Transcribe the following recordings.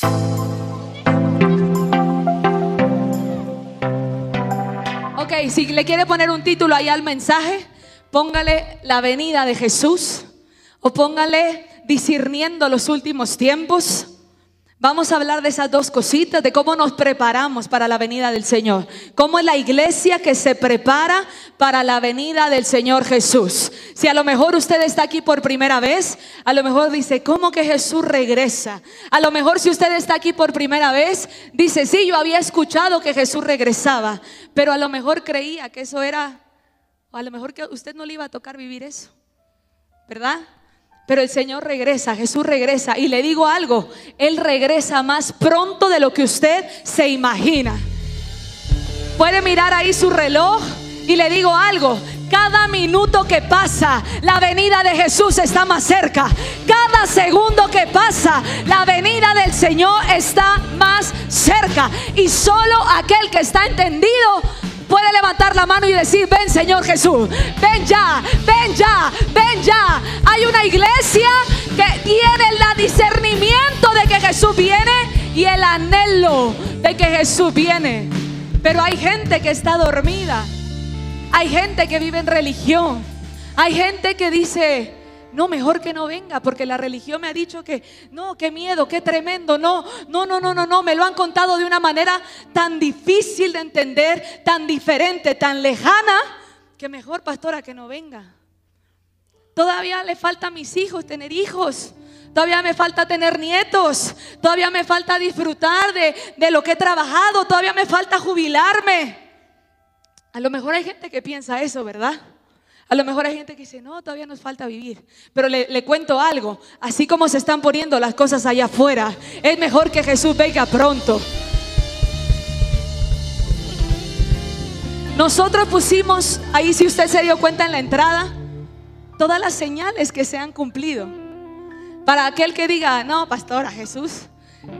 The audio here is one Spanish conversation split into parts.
Ok, si le quiere poner un título ahí al mensaje, póngale la venida de Jesús o póngale discerniendo los últimos tiempos. Vamos a hablar de esas dos cositas, de cómo nos preparamos para la venida del Señor. Cómo es la iglesia que se prepara para la venida del Señor Jesús. Si a lo mejor usted está aquí por primera vez, a lo mejor dice, ¿cómo que Jesús regresa? A lo mejor si usted está aquí por primera vez, dice, sí, yo había escuchado que Jesús regresaba, pero a lo mejor creía que eso era, a lo mejor que usted no le iba a tocar vivir eso, ¿verdad? Pero el Señor regresa, Jesús regresa. Y le digo algo, Él regresa más pronto de lo que usted se imagina. Puede mirar ahí su reloj y le digo algo, cada minuto que pasa, la venida de Jesús está más cerca. Cada segundo que pasa, la venida del Señor está más cerca. Y solo aquel que está entendido puede levantar la mano y decir, ven Señor Jesús, ven ya, ven ya, ven ya. Hay una iglesia que tiene el discernimiento de que Jesús viene y el anhelo de que Jesús viene. Pero hay gente que está dormida. Hay gente que vive en religión. Hay gente que dice, no, mejor que no venga, porque la religión me ha dicho que no, qué miedo, qué tremendo. No, no, no, no, no, no. Me lo han contado de una manera tan difícil de entender, tan diferente, tan lejana, que mejor, pastora, que no venga. Todavía le falta a mis hijos tener hijos. Todavía me falta tener nietos. Todavía me falta disfrutar de, de lo que he trabajado. Todavía me falta jubilarme. A lo mejor hay gente que piensa eso, ¿verdad? A lo mejor hay gente que dice, no, todavía nos falta vivir. Pero le, cuento algo, así como se están poniendo las cosas allá afuera, es mejor que Jesús venga pronto. Nosotros pusimos ahí, si usted se dio cuenta en la entrada, todas las señales que se han cumplido. Para aquel que diga, no, pastora, Jesús,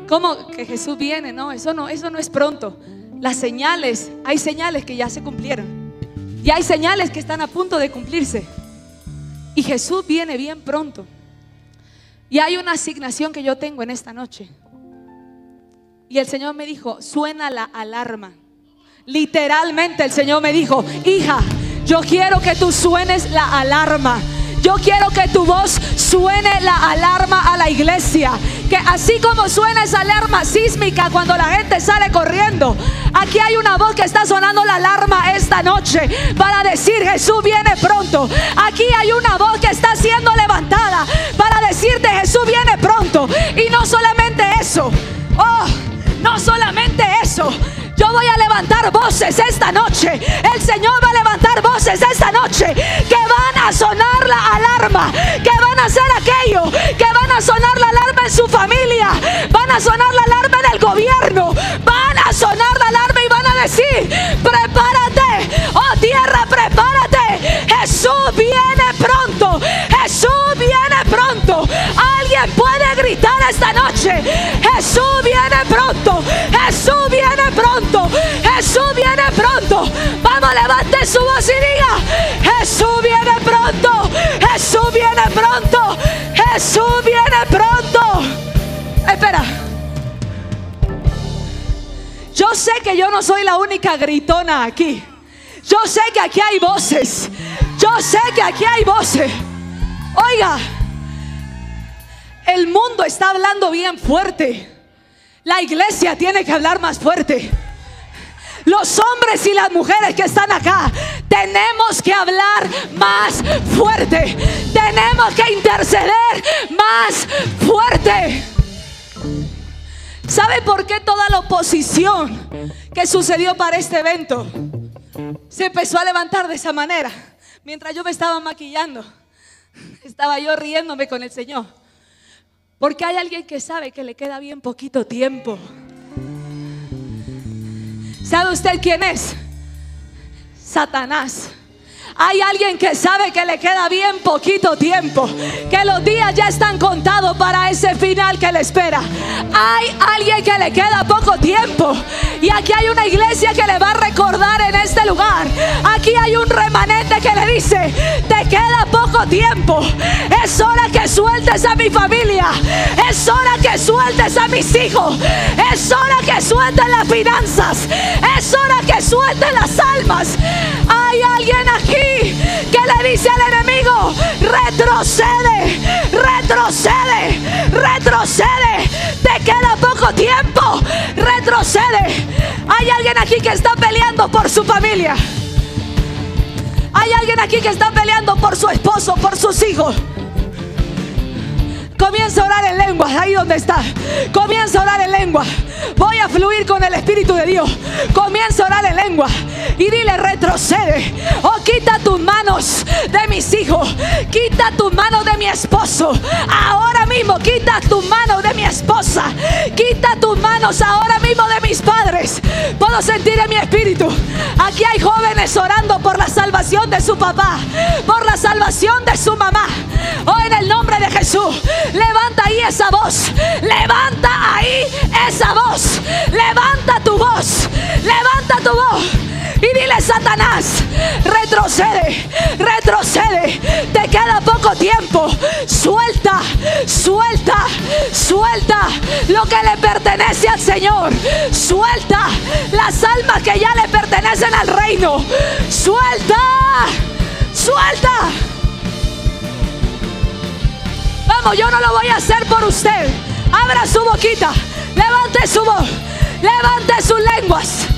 ¿cómo que Jesús viene? No, eso no, eso no es pronto. Las señales, hay señales que ya se cumplieron. Y hay señales que están a punto de cumplirse. Y Jesús viene bien pronto. Y hay una asignación que yo tengo en esta noche. Y el Señor me dijo, suena la alarma. Literalmente el Señor me dijo, hija, yo quiero que tú suenes la alarma. Yo quiero que tu voz suene la alarma iglesia. Que así como suena esa alarma sísmica cuando la gente sale corriendo, aquí hay una voz que está sonando la alarma esta noche para decir Jesús viene pronto. Aquí hay una voz que está siendo levantada para decirte Jesús viene pronto. Y no solamente eso, oh, no solamente eso. Yo voy a levantar voces esta noche. El Señor va a levantar voces esta noche que van a sonar la alarma, que van a hacer aquello, que van a sonar la alarma en su familia, van a sonar la alarma en el gobierno, van a sonar la alarma y van a decir, prepárate, oh tierra, prepárate. Jesús viene pronto, Jesús viene pronto. Alguien puede gritar esta noche, Jesús viene pronto, Jesús viene pronto. Jesús viene pronto. Vamos, levante su voz y diga, Jesús viene pronto. Jesús viene pronto. Jesús viene pronto. Espera. Yo sé que yo no soy la única gritona aquí. Yo sé que aquí hay voces. Yo sé que aquí hay voces. Oiga, el mundo está hablando bien fuerte. La iglesia tiene que hablar más fuerte. Los hombres y las mujeres que están acá tenemos que hablar más fuerte. Tenemos que interceder más fuerte. ¿Sabe por qué toda la oposición que sucedió para este evento se empezó a levantar de esa manera? Mientras yo me estaba maquillando, estaba yo riéndome con el Señor. Porque hay alguien que sabe que le queda bien poquito tiempo. ¿Sabe usted quién es? Satanás. Hay alguien que sabe que le queda bien poquito tiempo, que los días ya están contados para ese final que le espera. Hay alguien que le queda poco tiempo y aquí hay una iglesia que le va a recordar en este lugar. Aquí hay un remanente que le dice, te queda poco tiempo. Es hora que sueltes a mi familia. Es hora que sueltes a mis hijos. Es hora que sueltes las finanzas. Es hora que sueltes las almas. Hay alguien aquí que le dice al enemigo, retrocede, retrocede, retrocede. Te queda poco tiempo. Retrocede. Hay alguien aquí que está peleando por su familia. Hay alguien aquí que está peleando por su esposo, por sus hijos. Comienza a orar en lengua, ahí donde está. Comienza a orar en lengua. Voy a fluir con el Espíritu de Dios. Comienza a orar en lengua. Y dile, retrocede. Oh, quita tus manos de mis hijos. Quita tus manos de mi esposo. Ahora mismo, quita tus manos de mi esposa. Quita tus manos ahora mismo de mis padres. Puedo sentir en mi espíritu. Aquí hay jóvenes orando por la salvación de su papá. Por la salvación de su mamá. Oh, en el nombre de Jesús. Levanta ahí esa voz. Levanta ahí esa voz. Levanta tu voz. Levanta tu voz. Y dile, Satanás, retrocede, retrocede. Te queda poco tiempo. Suelta, suelta, suelta lo que le pertenece al Señor. Suelta las almas que ya le pertenecen al reino. Suelta, suelta. Vamos, yo no lo voy a hacer por usted. Abra su boquita. Levante su voz. Levante sus lenguas.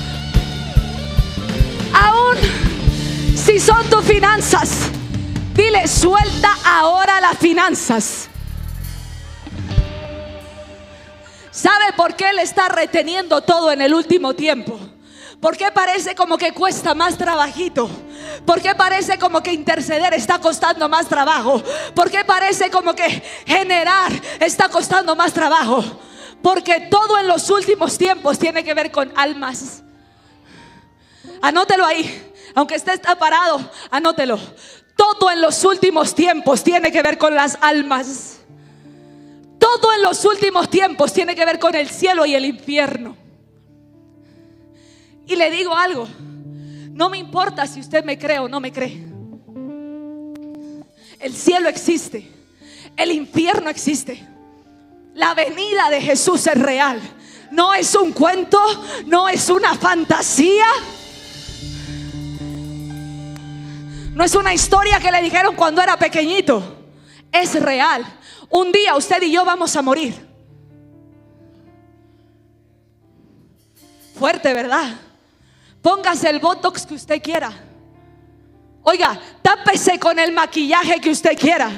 Aún si son tus finanzas, dile, suelta ahora las finanzas. ¿Sabe por qué él está reteniendo todo en el último tiempo? ¿Por qué parece como que cuesta más trabajito? ¿Por qué parece como que interceder está costando más trabajo? ¿Por qué parece como que generar está costando más trabajo? Porque todo en los últimos tiempos tiene que ver con almas. Anótelo ahí. Aunque esté parado, anótelo. Todo en los últimos tiempos tiene que ver con las almas. Todo en los últimos tiempos tiene que ver con el cielo y el infierno. Y le digo algo, no me importa si usted me cree o no me cree. El cielo existe, el infierno existe. La venida de Jesús es real. No es un cuento, no es una fantasía. No es una historia que le dijeron cuando era pequeñito. Es real. Un día usted y yo vamos a morir. Fuerte, ¿verdad? Póngase el botox que usted quiera. Oiga, tápese con el maquillaje que usted quiera.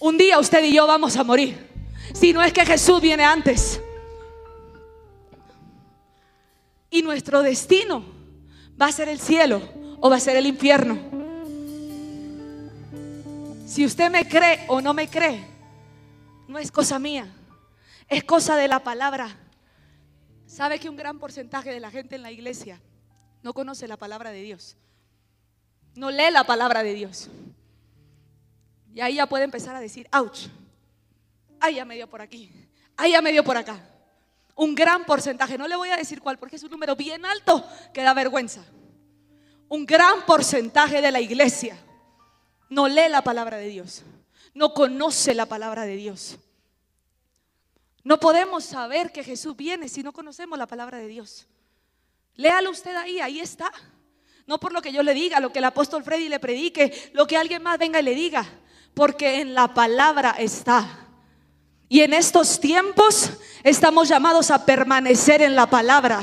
Un día usted y yo vamos a morir. Si no es que Jesús viene antes. Y nuestro destino va a ser el cielo o va a ser el infierno. Si usted me cree o no me cree, no es cosa mía, es cosa de la palabra. ¿Sabe que un gran porcentaje de la gente en la iglesia no conoce la palabra de Dios? No lee la palabra de Dios. Y ahí ya puede empezar a decir, ouch, ahí ya me dio por aquí, ahí ya me dio por acá. Un gran porcentaje, no le voy a decir cuál, porque es un número bien alto que da vergüenza. Un gran porcentaje de la iglesia no lee la palabra de Dios, no conoce la palabra de Dios. No podemos saber que Jesús viene si no conocemos la palabra de Dios. Léalo usted ahí, ahí está. No por lo que yo le diga, lo que el apóstol Freddy le predique, lo que alguien más venga y le diga, porque en la palabra está. Y en estos tiempos estamos llamados a permanecer en la palabra.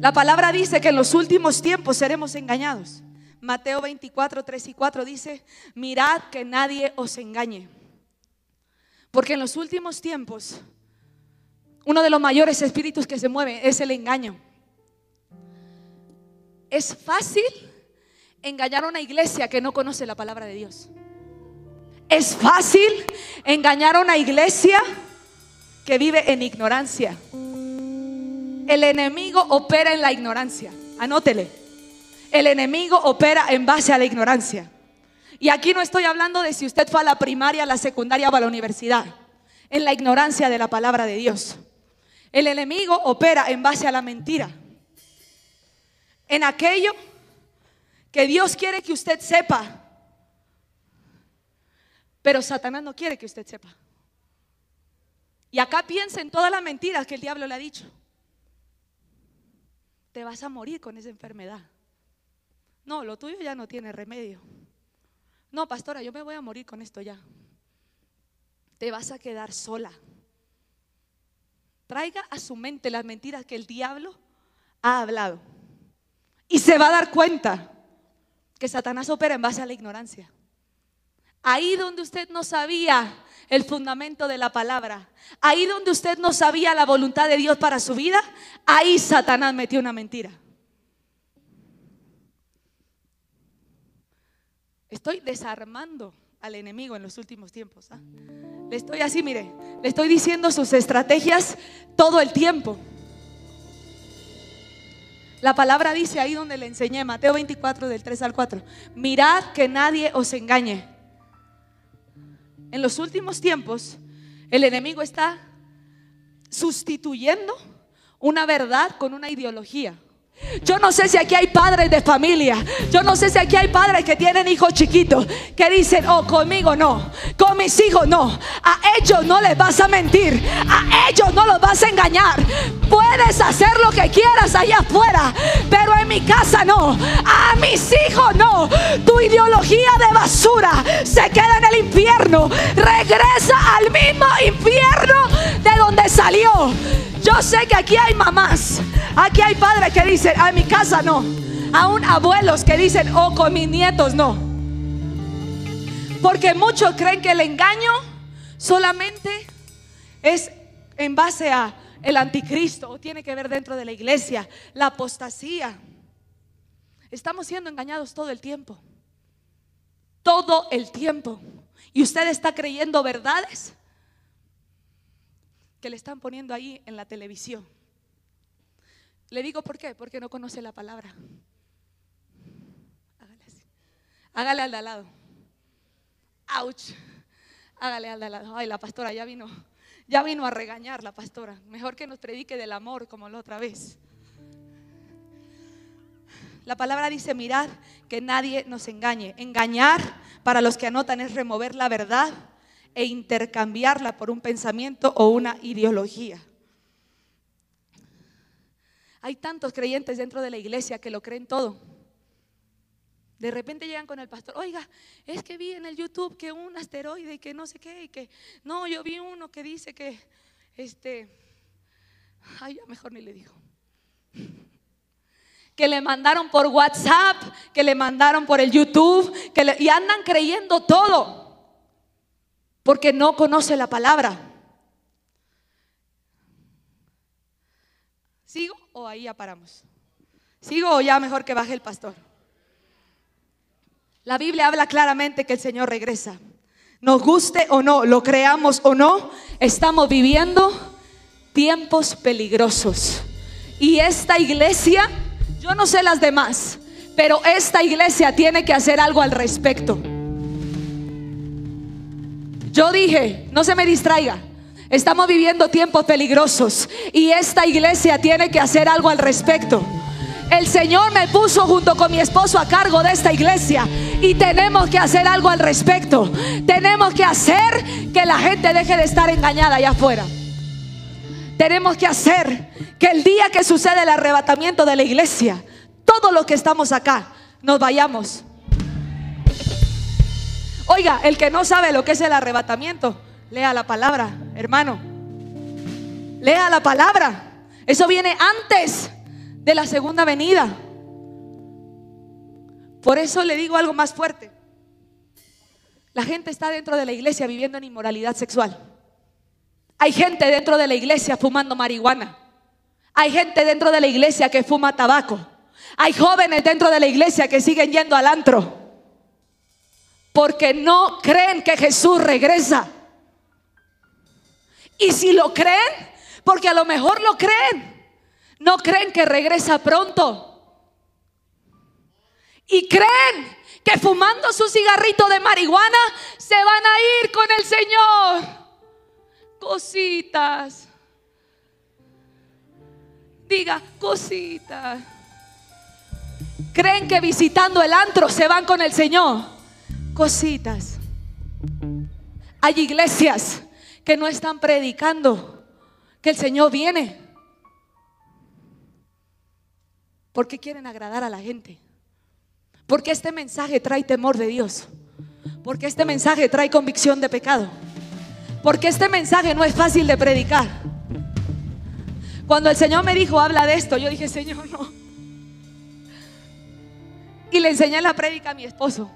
La palabra dice que en los últimos tiempos seremos engañados. Mateo 24, 3 y 4 dice, mirad que nadie os engañe. Porque en los últimos tiempos, uno de los mayores espíritus que se mueve es el engaño. Es fácil engañar a una iglesia que no conoce la palabra de Dios. Es fácil engañar a una iglesia que vive en ignorancia. El enemigo opera en la ignorancia. Anótele. El enemigo opera en base a la ignorancia. Y aquí no estoy hablando de si usted fue a la primaria, a la secundaria o a la universidad. En la ignorancia de la palabra de Dios. El enemigo opera en base a la mentira. En aquello que Dios quiere que usted sepa, pero Satanás no quiere que usted sepa. Y acá piensa en todas las mentiras que el diablo le ha dicho. Te vas a morir con esa enfermedad. No, lo tuyo ya no tiene remedio. No, pastora, yo me voy a morir con esto ya. Te vas a quedar sola. Traiga a su mente las mentiras que el diablo ha hablado. Y se va a dar cuenta que Satanás opera en base a la ignorancia. Ahí donde usted no sabía el fundamento de la palabra, ahí donde usted no sabía la voluntad de Dios para su vida, ahí Satanás metió una mentira. Estoy desarmando al enemigo en los últimos tiempos. ¿ah? Le estoy así, mire, le estoy diciendo sus estrategias todo el tiempo. La palabra dice ahí donde le enseñé, Mateo 24 del 3 al 4, mirad que nadie os engañe. En los últimos tiempos, el enemigo está sustituyendo una verdad con una ideología. Yo no sé si aquí hay padres de familia. Yo no sé si aquí hay padres que tienen hijos chiquitos que dicen, oh, conmigo no, con mis hijos no. A ellos no les vas a mentir, a ellos no los vas a engañar. Puedes hacer lo que quieras allá afuera, pero en mi casa no. A mis hijos no. Tu ideología de basura se queda en el infierno. Regresa al mismo infierno de donde salió. Yo sé que aquí hay mamás, aquí hay padres que dicen, a mi casa no. Aún abuelos que dicen, oh, con mis nietos no. Porque muchos creen que el engaño solamente es en base a el anticristo o tiene que ver dentro de la iglesia, la apostasía. Estamos siendo engañados todo el tiempo. Todo el tiempo. Y usted está creyendo verdades que le están poniendo ahí en la televisión. Le digo por qué, porque no conoce la palabra. Hágale. Hágale al de al lado. Ouch. Hágale al de al lado. Ay, la pastora ya vino. Ya vino a regañar la pastora. Mejor que nos predique del amor como la otra vez. La palabra dice, mirad que nadie nos engañe. Engañar, para los que anotan, es remover la verdad e intercambiarla por un pensamiento o una ideología. Hay tantos creyentes dentro de la iglesia que lo creen todo. De repente llegan con el pastor, oiga, es que vi en el YouTube que un asteroide y que no sé qué, y que no, yo vi uno que dice que, este, ay, mejor ni le digo. Que le mandaron por WhatsApp, que le mandaron por el YouTube, que y andan creyendo todo porque no conoce la palabra. ¿Sigo o ahí ya paramos? ¿Sigo o ya mejor que baje el pastor? La Biblia habla claramente que el Señor regresa. Nos guste o no, lo creamos o no, estamos viviendo tiempos peligrosos. Y esta iglesia, yo no sé las demás, pero esta iglesia tiene que hacer algo al respecto. Yo dije, no se me distraiga. Estamos viviendo tiempos peligrosos y esta iglesia tiene que hacer algo al respecto. El Señor me puso junto con mi esposo a cargo de esta iglesia y tenemos que hacer algo al respecto. Tenemos que hacer que la gente deje de estar engañada allá afuera. Tenemos que hacer que el día que sucede el arrebatamiento de la iglesia, todos los que estamos acá, nos vayamos Oiga, el que no sabe lo que es el arrebatamiento, lea la palabra, hermano. Lea la palabra. Eso viene antes de la segunda venida. Por eso le digo algo más fuerte. La gente está dentro de la iglesia viviendo en inmoralidad sexual. Hay gente dentro de la iglesia fumando marihuana. Hay gente dentro de la iglesia que fuma tabaco. Hay jóvenes dentro de la iglesia que siguen yendo al antro porque no creen que Jesús regresa. Y si lo creen, porque a lo mejor lo creen, no creen que regresa pronto. Y creen que fumando su cigarrito de marihuana se van a ir con el Señor. Cositas. Diga, cositas. Creen que visitando el antro se van con el Señor. Cositas. Hay iglesias que no están predicando que el Señor viene. Porque quieren agradar a la gente. Porque este mensaje trae temor de Dios. Porque este mensaje trae convicción de pecado. Porque este mensaje no es fácil de predicar. Cuando el Señor me dijo, habla de esto, yo dije, Señor, no. Y le enseñé la prédica a mi esposo.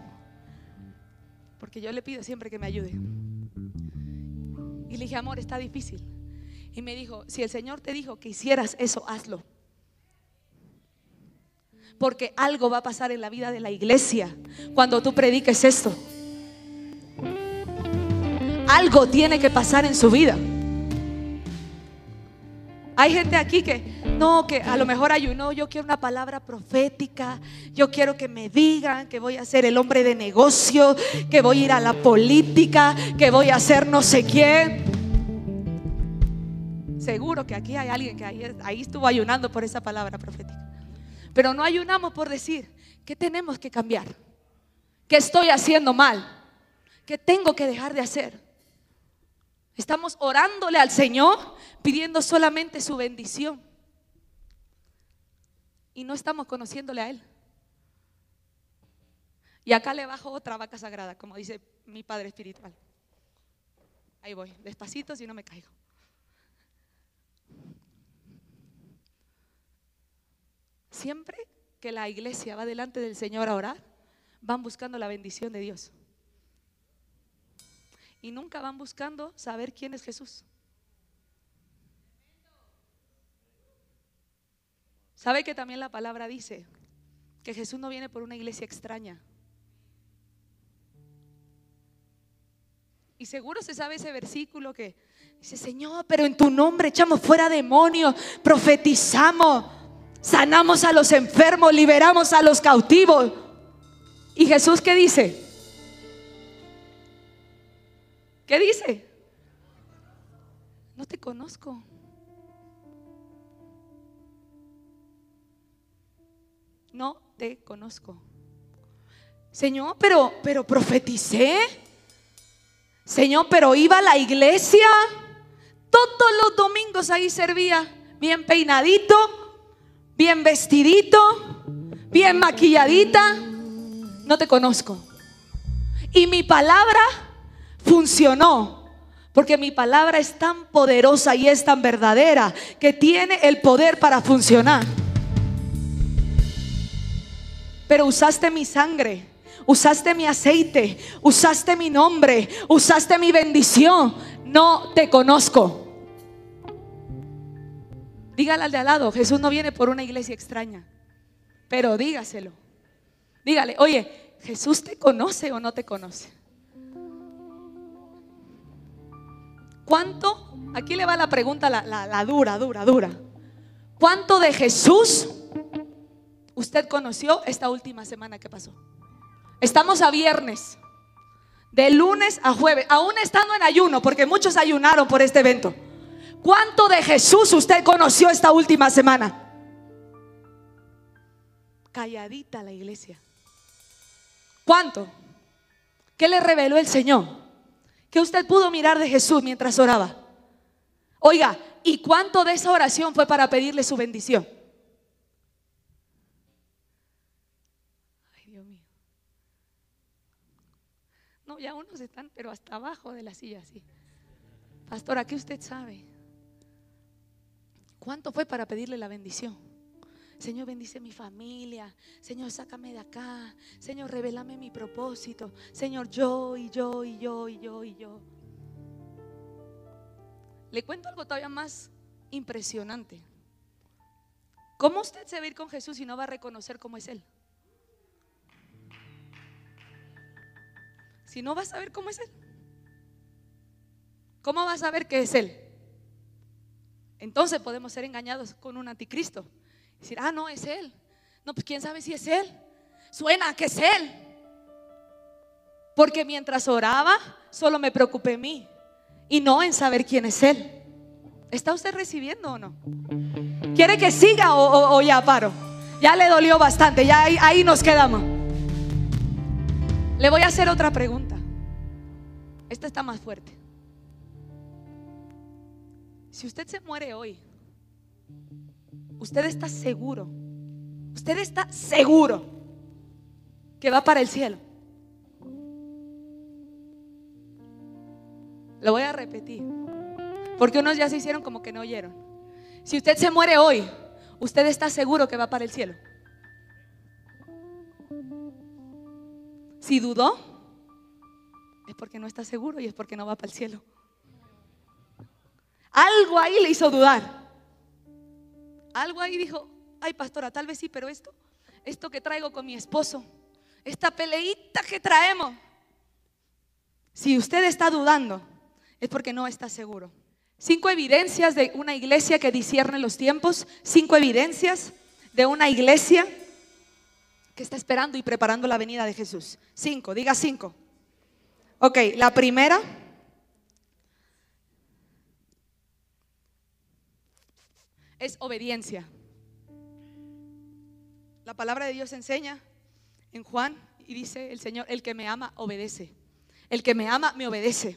Porque yo le pido siempre que me ayude. Y le dije, amor, está difícil. Y me dijo, si el Señor te dijo que hicieras eso, hazlo. Porque algo va a pasar en la vida de la iglesia cuando tú prediques esto. Algo tiene que pasar en su vida. Hay gente aquí que, no, que a lo mejor ayunó, yo quiero una palabra profética, yo quiero que me digan que voy a ser el hombre de negocio, que voy a ir a la política, que voy a ser no sé quién. Seguro que aquí hay alguien que ahí, ahí estuvo ayunando por esa palabra profética. Pero no ayunamos por decir, ¿qué tenemos que cambiar? ¿Qué estoy haciendo mal? ¿Qué tengo que dejar de hacer? Estamos orándole al Señor pidiendo solamente su bendición. Y no estamos conociéndole a Él. Y acá le bajo otra vaca sagrada, como dice mi Padre Espiritual. Ahí voy, despacito si no me caigo. Siempre que la iglesia va delante del Señor a orar, van buscando la bendición de Dios y nunca van buscando saber quién es Jesús. ¿Sabe que también la palabra dice que Jesús no viene por una iglesia extraña? Y seguro se sabe ese versículo que dice, Señor, pero en tu nombre echamos fuera demonios, profetizamos, sanamos a los enfermos, liberamos a los cautivos. ¿Y Jesús qué dice? ¿Qué dice? No te conozco. No te conozco. Señor, pero pero profeticé. Señor, pero iba a la iglesia. Todos los domingos ahí servía, bien peinadito, bien vestidito, bien maquilladita. No te conozco. Y mi palabra funcionó. Porque mi palabra es tan poderosa y es tan verdadera que tiene el poder para funcionar. Pero usaste mi sangre, usaste mi aceite, usaste mi nombre, usaste mi bendición. No te conozco. Dígale al de al lado, Jesús no viene por una iglesia extraña. Pero dígaselo. Dígale, oye, ¿Jesús te conoce o no te conoce? ¿Cuánto? Aquí le va la pregunta, la, dura, dura, dura. ¿Cuánto de Jesús usted conoció esta última semana que pasó? Estamos a viernes, de lunes a jueves, aún estando en ayuno, porque muchos ayunaron por este evento. ¿Cuánto de Jesús usted conoció esta última semana? Calladita la iglesia. ¿Cuánto? ¿Qué le reveló el Señor? Que usted pudo mirar de Jesús mientras oraba? Oiga, ¿y cuánto de esa oración fue para pedirle su bendición? Ay, Dios mío. No, ya unos están, pero hasta abajo de la silla, así. Pastora, ¿qué usted sabe? ¿Cuánto fue para pedirle la bendición? Señor, bendice mi familia. Señor, sácame de acá. Señor, revélame mi propósito. Señor, yo y yo y yo y yo y yo. Le cuento algo todavía más impresionante. ¿Cómo usted se va a ir con Jesús si no va a reconocer cómo es Él? Si no va a saber cómo es Él. ¿Cómo va a saber qué es Él? Entonces podemos ser engañados con un anticristo Decir, ah, no, es Él. No, pues quién sabe si es Él. Suena que es Él. Porque mientras oraba, solo me preocupé en mí y no en saber quién es Él. ¿Está usted recibiendo o no? ¿Quiere que siga o, ya paro? Ya le dolió bastante, ya ahí, ahí nos quedamos. Le voy a hacer otra pregunta. Esta está más fuerte. Si usted se muere hoy, usted está seguro, usted está seguro que va para el cielo. Lo voy a repetir, porque unos ya se hicieron como que no oyeron. Si usted se muere hoy, usted está seguro que va para el cielo. Si dudó, es porque no está seguro y es porque no va para el cielo. Algo ahí le hizo dudar. Algo ahí dijo, ay pastora, tal vez sí, pero esto, esto que traigo con mi esposo, esta peleita que traemos, si usted está dudando, es porque no está seguro. Cinco evidencias de una iglesia que discierne los tiempos, cinco evidencias de una iglesia que está esperando y preparando la venida de Jesús. Cinco, diga cinco. Ok, la primera es obediencia. La palabra de Dios enseña en Juan y dice el Señor, el que me ama obedece. El que me ama me obedece.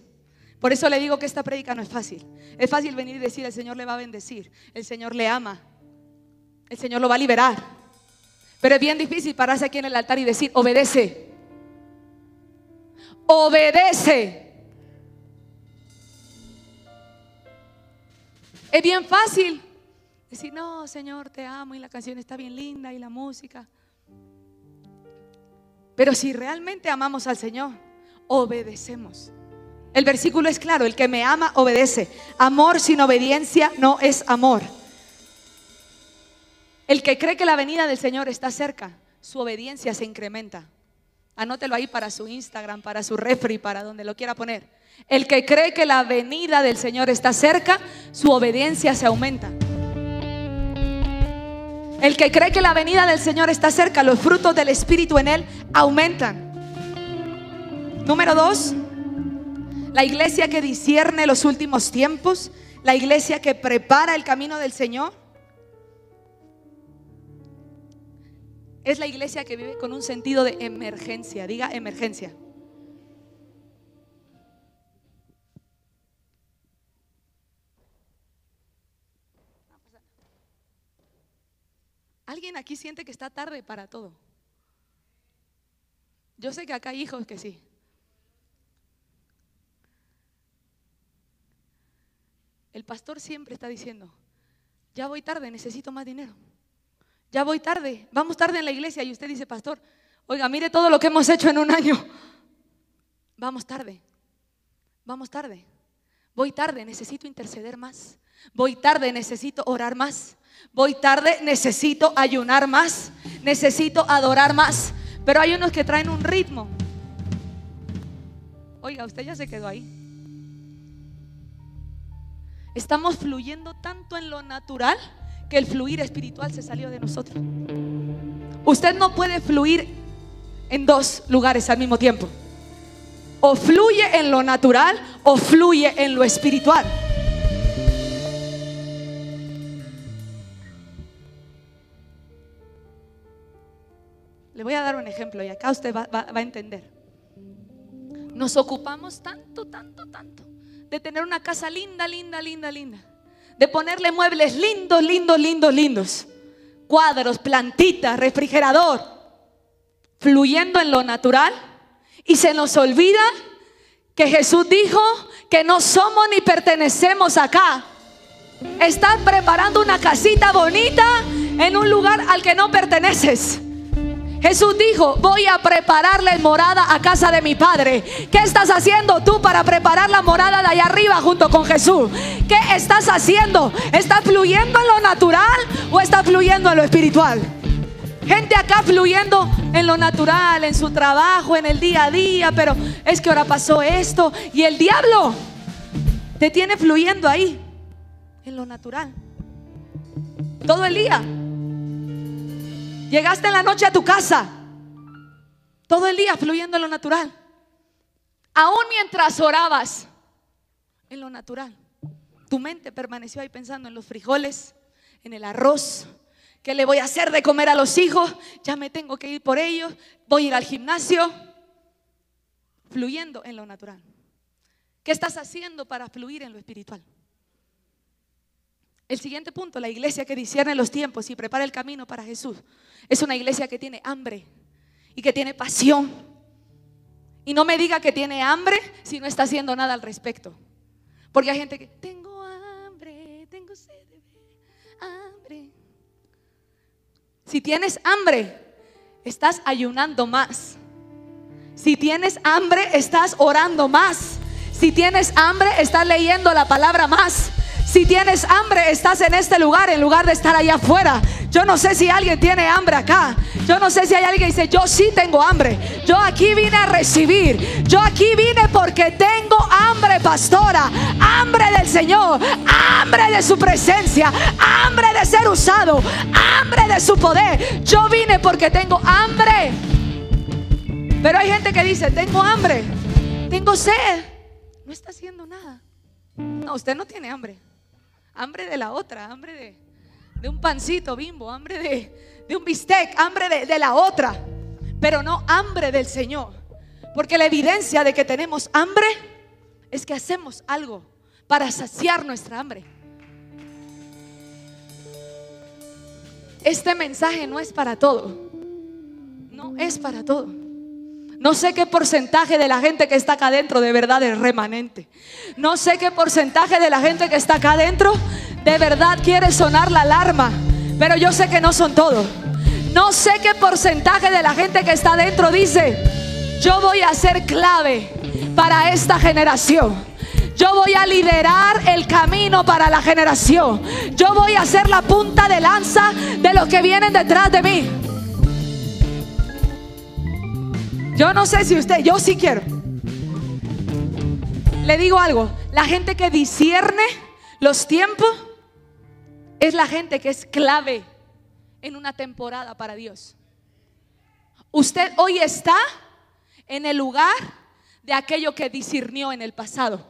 Por eso le digo que esta prédica no es fácil. Es fácil venir y decir, el Señor le va a bendecir, el Señor le ama, el Señor lo va a liberar. Pero es bien difícil pararse aquí en el altar y decir, obedece. Obedece. Es bien fácil Decir, no, Señor, te amo y la canción está bien linda y la música. Pero si realmente amamos al Señor, obedecemos. El versículo es claro, el que me ama obedece. Amor sin obediencia no es amor. El que cree que la venida del Señor está cerca, su obediencia se incrementa. Anótelo ahí para su Instagram, para su refri, para donde lo quiera poner. El que cree que la venida del Señor está cerca, su obediencia se aumenta. El que cree que la venida del Señor está cerca, los frutos del Espíritu en él aumentan. Número dos, la iglesia que discierne los últimos tiempos, la iglesia que prepara el camino del Señor, es la iglesia que vive con un sentido de emergencia. Diga emergencia. ¿Alguien aquí siente que está tarde para todo? Yo sé que acá hay hijos que sí. El pastor siempre está diciendo, ya voy tarde, necesito más dinero. Ya voy tarde, vamos tarde en la iglesia y usted dice, pastor, oiga, mire todo lo que hemos hecho en un año. Vamos tarde, vamos tarde, voy tarde, necesito interceder más. Voy tarde, necesito orar más. Voy tarde, necesito ayunar más, necesito adorar más. Pero hay unos que traen un ritmo. Oiga, usted ya se quedó ahí. Estamos fluyendo tanto en lo natural que el fluir espiritual se salió de nosotros. Usted no puede fluir en dos lugares al mismo tiempo. O fluye en lo natural o fluye en lo espiritual. Le voy a dar un ejemplo y acá usted va, a entender. Nos ocupamos tanto, tanto, tanto de tener una casa linda, linda, linda, linda. De ponerle muebles lindos, lindos, lindos, lindos. Cuadros, plantitas, refrigerador. Fluyendo en lo natural. Y se nos olvida que Jesús dijo que no somos ni pertenecemos acá. Estás preparando una casita bonita en un lugar al que no perteneces. Jesús dijo, voy a prepararle morada a casa de mi Padre. ¿Qué estás haciendo tú para preparar la morada de allá arriba junto con Jesús? ¿Qué estás haciendo? ¿Estás fluyendo en lo natural o estás fluyendo en lo espiritual? Gente acá fluyendo en lo natural, en su trabajo, en el día a día, pero es que ahora pasó esto y el diablo te tiene fluyendo ahí, en lo natural. Todo el día. Llegaste en la noche a tu casa, todo el día fluyendo en lo natural. Aún mientras orabas en lo natural, tu mente permaneció ahí pensando en los frijoles, en el arroz, que le voy a hacer de comer a los hijos, ya me tengo que ir por ellos, voy a ir al gimnasio, fluyendo en lo natural. ¿Qué estás haciendo para fluir en lo espiritual? El siguiente punto, la iglesia que discierne los tiempos y prepara el camino para Jesús, es una iglesia que tiene hambre y que tiene pasión. Y no me diga que tiene hambre si no está haciendo nada al respecto. Porque hay gente que, tengo hambre, tengo sed hambre. Si tienes hambre, estás ayunando más. Si tienes hambre, estás orando más. Si tienes hambre, estás leyendo la palabra más. Si tienes hambre, estás en este lugar en lugar de estar allá afuera. Yo no sé si alguien tiene hambre acá. Yo no sé si hay alguien que dice, yo sí tengo hambre. Yo aquí vine a recibir. Yo aquí vine porque tengo hambre, pastora. Hambre del Señor. Hambre de su presencia. Hambre de ser usado. Hambre de su poder. Yo vine porque tengo hambre. Pero hay gente que dice, tengo hambre. Tengo sed. No está haciendo nada. No, usted no tiene hambre hambre de la otra, hambre de, un pancito bimbo, hambre de, un bistec, hambre de, de la otra, pero no hambre del Señor. Porque la evidencia de que tenemos hambre es que hacemos algo para saciar nuestra hambre. Este mensaje no es para todo. No es para todo. No sé qué porcentaje de la gente que está acá adentro de verdad es remanente. No sé qué porcentaje de la gente que está acá adentro de verdad quiere sonar la alarma. Pero yo sé que no son todos. No sé qué porcentaje de la gente que está adentro dice, yo voy a ser clave para esta generación. Yo voy a liderar el camino para la generación. Yo voy a ser la punta de lanza de los que vienen detrás de mí. Yo no sé si usted, yo sí quiero. Le digo algo, la gente que discierne los tiempos es la gente que es clave en una temporada para Dios. Usted hoy está en el lugar de aquello que discernió en el pasado.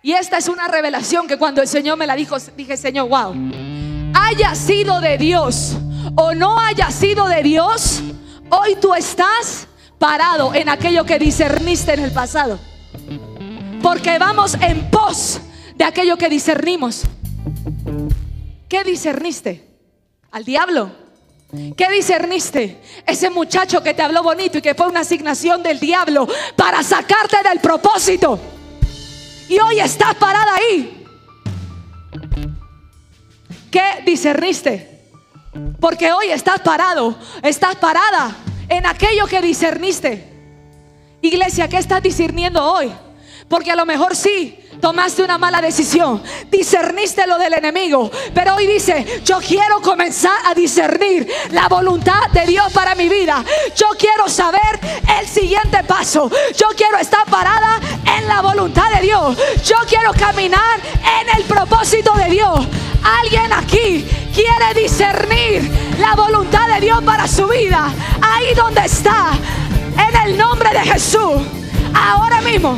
Y esta es una revelación que cuando el Señor me la dijo, dije, Señor, wow, haya sido de Dios o no haya sido de Dios, hoy tú estás parado en aquello que discerniste en el pasado. Porque vamos en pos de aquello que discernimos. ¿Qué discerniste? ¿Al diablo? ¿Qué discerniste? Ese muchacho que te habló bonito y que fue una asignación del diablo para sacarte del propósito. Y hoy estás parada ahí. ¿Qué discerniste? Porque hoy estás parado, estás parada en aquello que discerniste. Iglesia, ¿qué estás discerniendo hoy? Porque a lo mejor sí, tomaste una mala decisión, discerniste lo del enemigo, pero hoy dice, yo quiero comenzar a discernir la voluntad de Dios para mi vida. Yo quiero saber el siguiente paso. Yo quiero estar parada en la voluntad de Dios. Yo quiero caminar en el propósito de Dios. Alguien aquí quiere discernir la voluntad de Dios para su vida. Ahí donde está, en el nombre de Jesús. Ahora mismo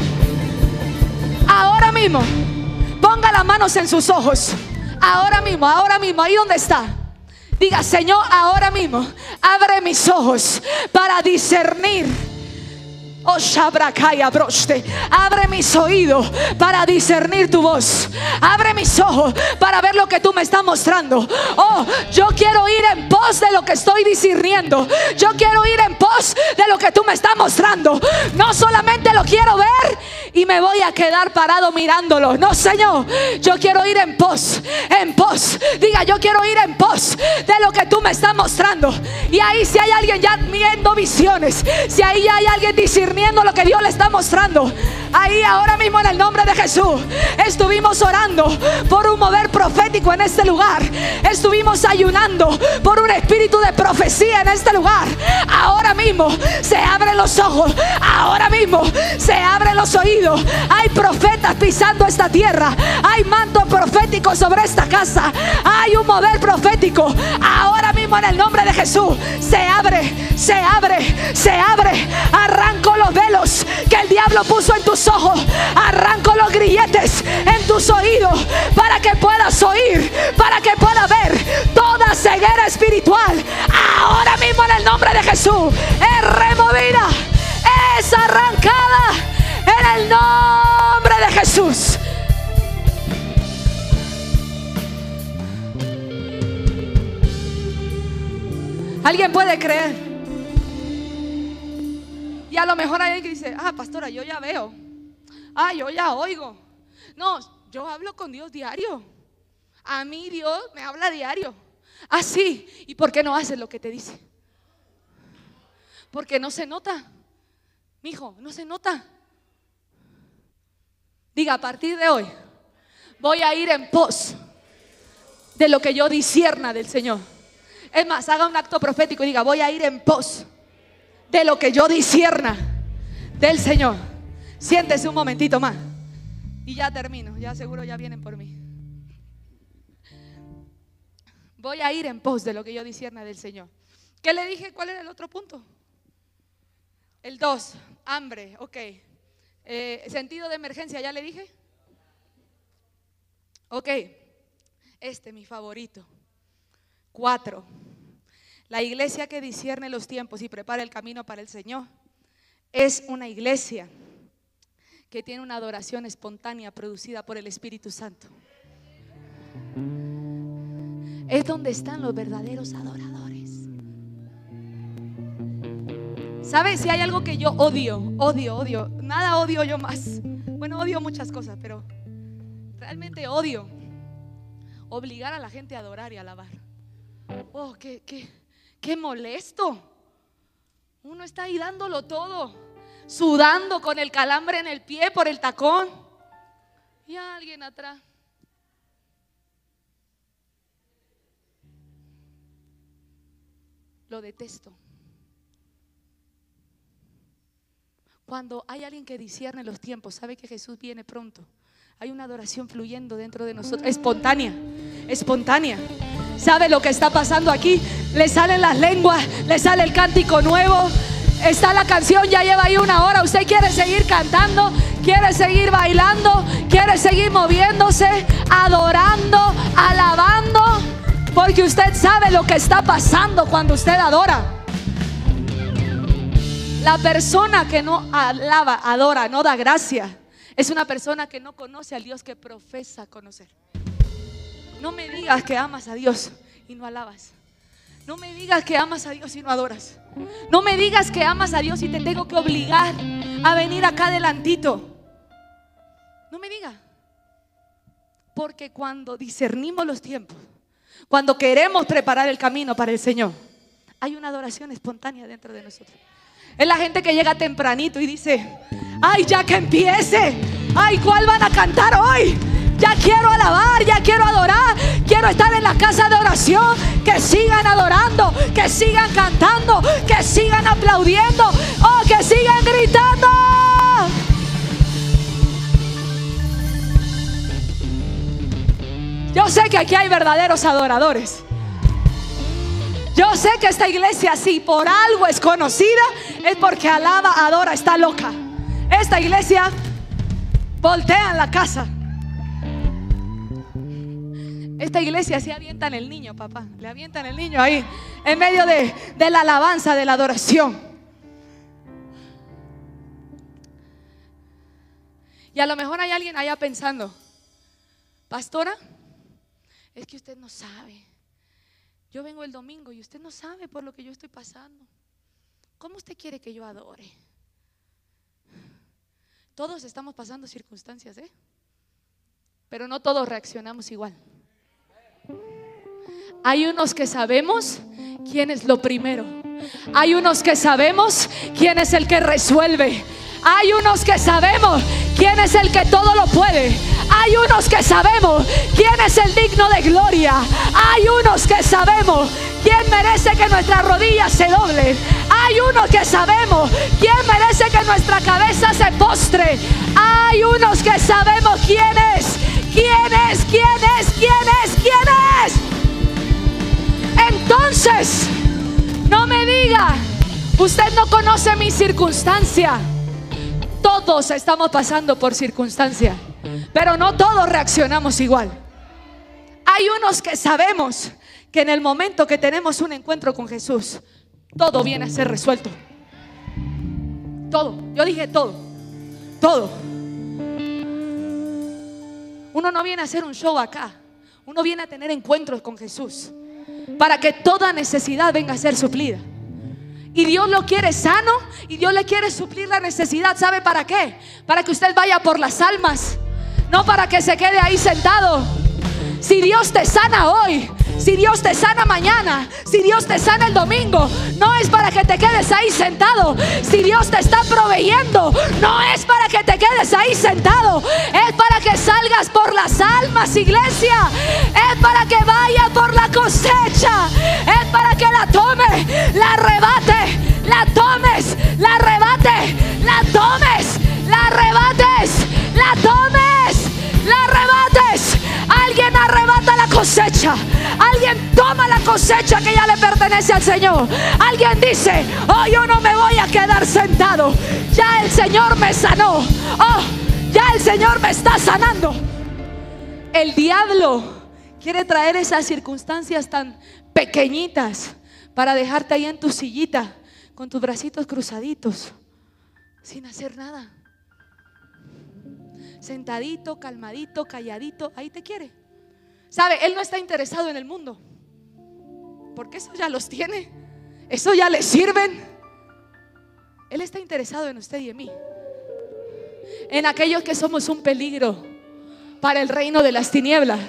ahora mismo, ponga las manos en sus ojos. Ahora mismo, ahora mismo, ahí donde está. Diga, Señor, ahora mismo, abre mis ojos para discernir Oh. Abre mis oídos para discernir tu voz. Abre mis ojos para ver lo que tú me estás mostrando. Oh, yo quiero ir en pos de lo que estoy discerniendo. Yo quiero ir en pos de lo que tú me estás mostrando. No solamente lo quiero ver y me voy a quedar parado mirándolo. No, Señor, yo quiero ir en pos, en pos. Diga, yo quiero ir en pos de lo que tú me estás mostrando. Y ahí si hay alguien ya viendo visiones, si ahí hay alguien discerniendo lo que Dios le está mostrando. Ahí ahora mismo en el nombre de Jesús estuvimos orando por un mover profético en este lugar. Estuvimos ayunando por un espíritu de profecía en este lugar. Ahora mismo se abren los ojos. Ahora mismo se abren los oídos. Hay profetas pisando esta tierra. Hay manto profético sobre esta casa. Hay un mover profético. Ahora mismo en el nombre de Jesús se abre, se abre, se abre. Arranco los velos que el diablo puso en tus ojos. Arranco los grilletes en tus oídos para que puedas oír, para que puedas ver todas ceguera espiritual, ahora mismo en el nombre de Jesús, es removida, es arrancada en el nombre de Jesús. ¿Alguien puede creer? Y a lo mejor hay alguien que dice, ah, pastora, yo ya veo. Ah, yo ya oigo. No, yo hablo con Dios diario. A mí Dios me habla diario. Ah, sí. ¿Y por qué no haces lo que te dice? Porque no se nota. Mijo, no se nota. Diga, a partir de hoy voy a ir en pos de lo que yo disierna del Señor. Es más, haga un acto profético y diga, voy a ir en pos de lo que yo disierna del Señor. Siéntese un momentito más. Y ya termino, ya seguro ya vienen por mí. Voy a ir en pos de lo que yo disierna del Señor. ¿Qué le dije? ¿Cuál era el otro punto? El 2, hambre, ok. Eh, sentido de emergencia, ¿ya le dije? Ok, este mi favorito. Cuatro, la iglesia que discierne los tiempos y prepara el camino para el Señor es una iglesia que tiene una adoración espontánea producida por el Espíritu Santo. Es donde están los verdaderos adoradores. ¿Sabes? Si hay algo que yo odio, odio, odio, nada odio yo más. Bueno, odio muchas cosas, pero realmente odio obligar a la gente a adorar y alabar. Oh, qué, qué, qué molesto. Uno está ahí dándolo todo, sudando con el calambre en el pie por el tacón. Y alguien atrás. Lo detesto. Cuando hay alguien que discierne los tiempos, sabe que Jesús viene pronto. Hay una adoración fluyendo dentro de nosotros, espontánea, espontánea. ¿Sabe lo que está pasando aquí? Le salen las lenguas, le sale el cántico nuevo. Está la canción, ya lleva ahí una hora. Usted quiere seguir cantando, quiere seguir bailando, quiere seguir moviéndose, adorando, alabando. Porque usted sabe lo que está pasando cuando usted adora. La persona que no alaba, adora, no da gracia, es una persona que no conoce al Dios que profesa conocer. No me digas que amas a Dios y no alabas. No me digas que amas a Dios y no adoras. No me digas que amas a Dios y te tengo que obligar a venir acá adelantito. No me digas. Porque cuando discernimos los tiempos, cuando queremos preparar el camino para el Señor, hay una adoración espontánea dentro de nosotros. Es la gente que llega tempranito y dice, ay, ya que empiece, ay, ¿cuál van a cantar hoy? Ya quiero alabar, ya quiero adorar, quiero estar en la casa de oración. Que sigan adorando, que sigan cantando, que sigan aplaudiendo o que sigan gritando. Yo sé que aquí hay verdaderos adoradores. Yo sé que esta iglesia, si por algo es conocida, es porque alaba, adora, está loca. Esta iglesia voltea en la casa. Esta iglesia se avienta en el niño, papá. Le avientan el niño ahí, en medio de, de la alabanza, de la adoración. Y a lo mejor hay alguien allá pensando, pastora, es que usted no sabe. Yo vengo el domingo y usted no sabe por lo que yo estoy pasando. ¿Cómo usted quiere que yo adore? Todos estamos pasando circunstancias, ¿eh? Pero no todos reaccionamos igual. Hay unos que sabemos quién es lo primero. Hay unos que sabemos quién es el que resuelve. Hay unos que sabemos quién es el que todo lo puede. Hay unos que sabemos quién es el digno de gloria. Hay unos que sabemos quién merece que nuestras rodillas se doblen. Hay unos que sabemos quién merece que nuestra cabeza se postre. Hay unos que sabemos quién es. ¿Quién es? ¿Quién es? ¿Quién es? ¿Quién es? Entonces, no me diga, usted no conoce mi circunstancia. Todos estamos pasando por circunstancia, pero no todos reaccionamos igual. Hay unos que sabemos que en el momento que tenemos un encuentro con Jesús, todo viene a ser resuelto. Todo. Yo dije todo. Todo. Uno no viene a hacer un show acá. Uno viene a tener encuentros con Jesús para que toda necesidad venga a ser suplida. Y Dios lo quiere sano y Dios le quiere suplir la necesidad. ¿Sabe para qué? Para que usted vaya por las almas, no para que se quede ahí sentado. Si Dios te sana hoy, si Dios te sana mañana, si Dios te sana el domingo, no es para que te quedes ahí sentado. Si Dios te está proveyendo, no es para que te quedes ahí sentado. Es para que salgas por las almas, iglesia. Es para que vaya por la cosecha. Es para que la tome, la arrebate, la tomes, la arrebate, la tomes, la arrebates, la tomes, la arrebates. Alguien arrebata la cosecha. Alguien toma la cosecha que ya le pertenece al Señor. Alguien dice, oh, yo no me voy a quedar sentado. Ya el Señor me sanó. Oh, ya el Señor me está sanando. El diablo quiere traer esas circunstancias tan pequeñitas para dejarte ahí en tu sillita con tus bracitos cruzaditos, sin hacer nada sentadito, calmadito, calladito, ahí te quiere. ¿Sabe? Él no está interesado en el mundo. Porque eso ya los tiene. Eso ya le sirven. Él está interesado en usted y en mí. En aquellos que somos un peligro para el reino de las tinieblas.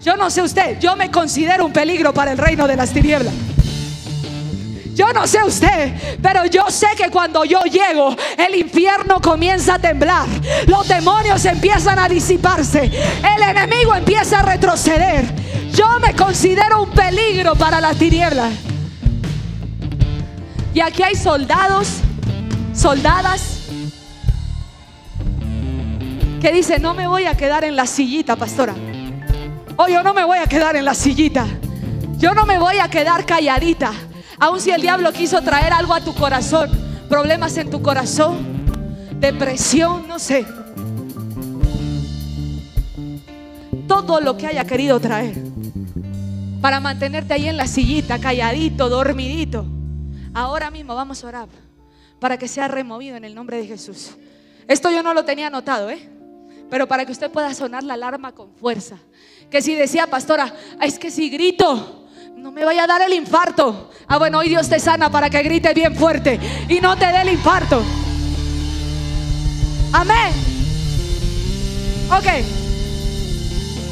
Yo no sé usted, yo me considero un peligro para el reino de las tinieblas. Yo no sé usted, pero yo sé que cuando yo llego, el infierno comienza a temblar. Los demonios empiezan a disiparse. El enemigo empieza a retroceder. Yo me considero un peligro para las tinieblas. Y aquí hay soldados, soldadas, que dicen, no me voy a quedar en la sillita, pastora. O oh, yo no me voy a quedar en la sillita. Yo no me voy a quedar calladita. Aun si el diablo quiso traer algo a tu corazón, problemas en tu corazón, depresión, no sé. Todo lo que haya querido traer para mantenerte ahí en la sillita, calladito, dormidito. Ahora mismo vamos a orar para que sea removido en el nombre de Jesús. Esto yo no lo tenía anotado, ¿eh? Pero para que usted pueda sonar la alarma con fuerza. Que si decía, pastora, es que si grito, no me vaya a dar el infarto. Ah, bueno, hoy Dios te sana para que grite bien fuerte y no te dé el infarto. Amén. Ok.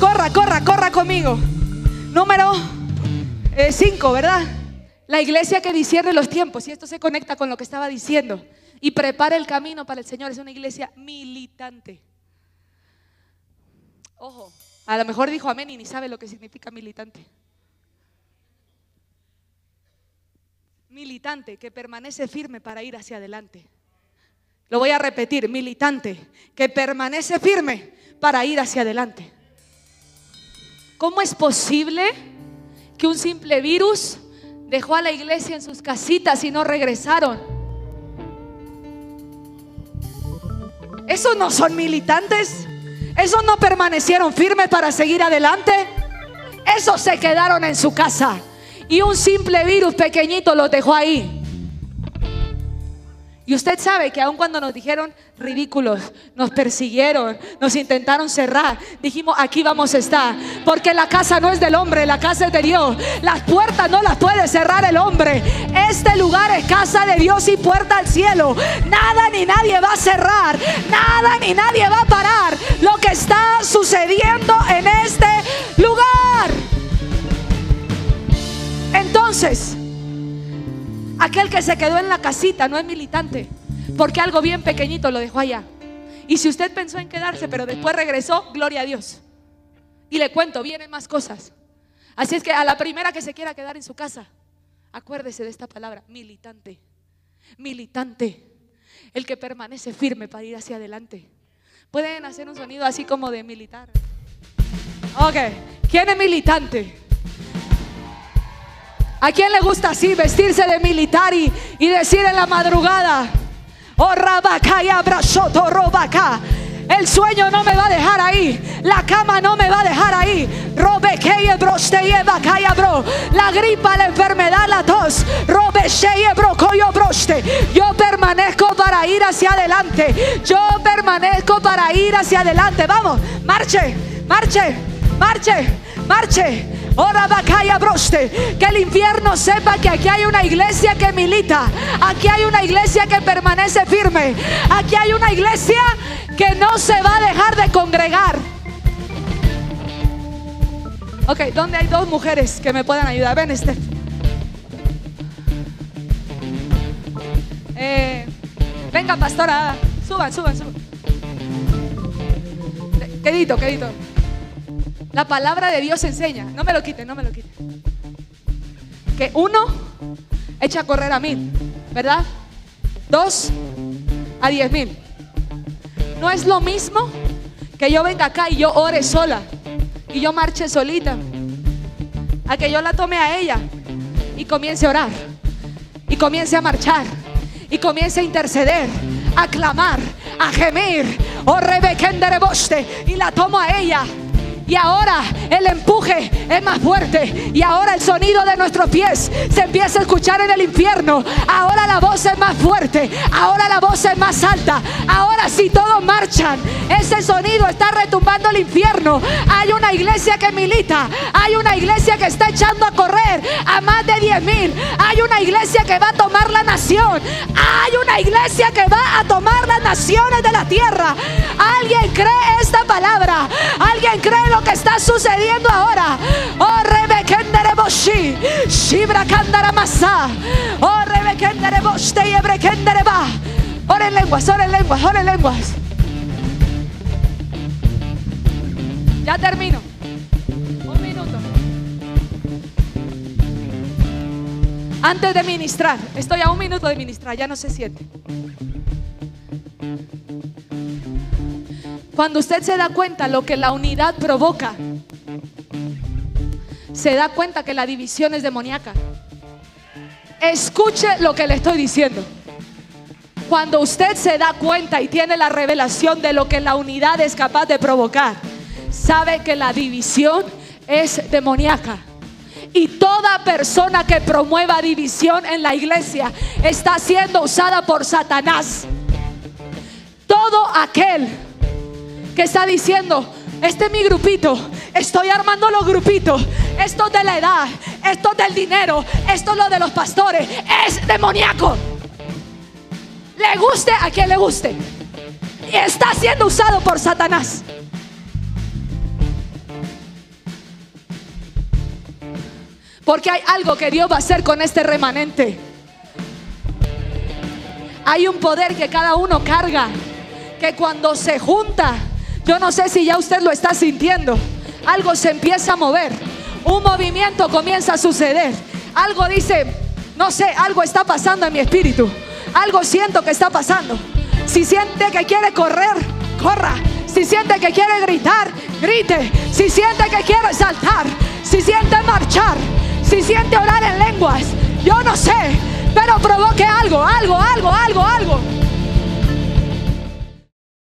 Corra, corra, corra conmigo. Número 5, eh, ¿verdad? La iglesia que discierne los tiempos. Y esto se conecta con lo que estaba diciendo. Y prepara el camino para el Señor. Es una iglesia militante. Ojo, a lo mejor dijo amén y ni sabe lo que significa militante. Militante que permanece firme para ir hacia adelante. Lo voy a repetir, militante que permanece firme para ir hacia adelante. ¿Cómo es posible que un simple virus dejó a la iglesia en sus casitas y no regresaron? ¿Esos no son militantes? ¿Esos no permanecieron firmes para seguir adelante? Esos se quedaron en su casa. Y un simple virus pequeñito lo dejó ahí. Y usted sabe que aun cuando nos dijeron ridículos, nos persiguieron, nos intentaron cerrar, dijimos, aquí vamos a estar. Porque la casa no es del hombre, la casa es de Dios. Las puertas no las puede cerrar el hombre. Este lugar es casa de Dios y puerta al cielo. Nada ni nadie va a cerrar, nada ni nadie va a parar lo que está sucediendo en este lugar. Entonces, aquel que se quedó en la casita no es militante, porque algo bien pequeñito lo dejó allá. Y si usted pensó en quedarse, pero después regresó, gloria a Dios. Y le cuento, vienen más cosas. Así es que a la primera que se quiera quedar en su casa, acuérdese de esta palabra, militante. Militante. El que permanece firme para ir hacia adelante. Pueden hacer un sonido así como de militar. Ok, ¿quién es militante? ¿A quién le gusta así vestirse de militar y, decir en la madrugada, oh rabaca y abrazoto robaca? El sueño no me va a dejar ahí. La cama no me va a dejar ahí. Lleva calla bro. La gripa, la enfermedad, la tos. Robe bro coyo broste. Yo permanezco para ir hacia adelante. Yo permanezco para ir hacia adelante. Vamos, marche, marche, marche, marche. Que el infierno sepa que aquí hay una iglesia que milita. Aquí hay una iglesia que permanece firme. Aquí hay una iglesia que no se va a dejar de congregar. Ok, ¿dónde hay dos mujeres que me puedan ayudar? Ven, este. Eh, venga, pastora, suban, suban, suban. Quedito, quedito. La palabra de Dios enseña, no me lo quiten, no me lo quiten. Que uno echa a correr a mil, ¿verdad? Dos a diez mil. No es lo mismo que yo venga acá y yo ore sola y yo marche solita. A que yo la tome a ella y comience a orar y comience a marchar y comience a interceder, a clamar, a gemir. Oh, boste y la tomo a ella y ahora el empuje es más fuerte. Y ahora el sonido de nuestros pies se empieza a escuchar en el infierno. Ahora la voz es más fuerte. Ahora la voz es más alta. Ahora si todos marchan, ese sonido está retumbando el infierno. Hay una iglesia que milita. Hay una iglesia que está echando a correr a más de 10 mil. Hay una iglesia que va a tomar la nación. Hay una iglesia que va a tomar las naciones de la tierra. ¿Alguien cree esta palabra? ¿Alguien cree lo que está sucediendo ahora. Oh, Rebekendere Boshi, Shibra Kandara Masa. Oh, Rebekendere Boste y Ebrekendere Ba. Ora en lenguas, ora en lenguas, ora en lenguas. Ya termino. Un minuto. Antes de ministrar, estoy a un minuto de ministrar, ya no se siente. Cuando usted se da cuenta lo que la unidad provoca, se da cuenta que la división es demoníaca. Escuche lo que le estoy diciendo. Cuando usted se da cuenta y tiene la revelación de lo que la unidad es capaz de provocar, sabe que la división es demoníaca. Y toda persona que promueva división en la iglesia está siendo usada por Satanás. Todo aquel que está diciendo, este es mi grupito, estoy armando los grupitos, esto es de la edad, esto es del dinero, esto es lo de los pastores, es demoníaco. Le guste a quien le guste. Y está siendo usado por Satanás. Porque hay algo que Dios va a hacer con este remanente. Hay un poder que cada uno carga, que cuando se junta, yo no sé si ya usted lo está sintiendo. Algo se empieza a mover. Un movimiento comienza a suceder. Algo dice, no sé, algo está pasando en mi espíritu. Algo siento que está pasando. Si siente que quiere correr, corra. Si siente que quiere gritar, grite. Si siente que quiere saltar, si siente marchar, si siente orar en lenguas, yo no sé, pero provoque algo, algo, algo, algo, algo.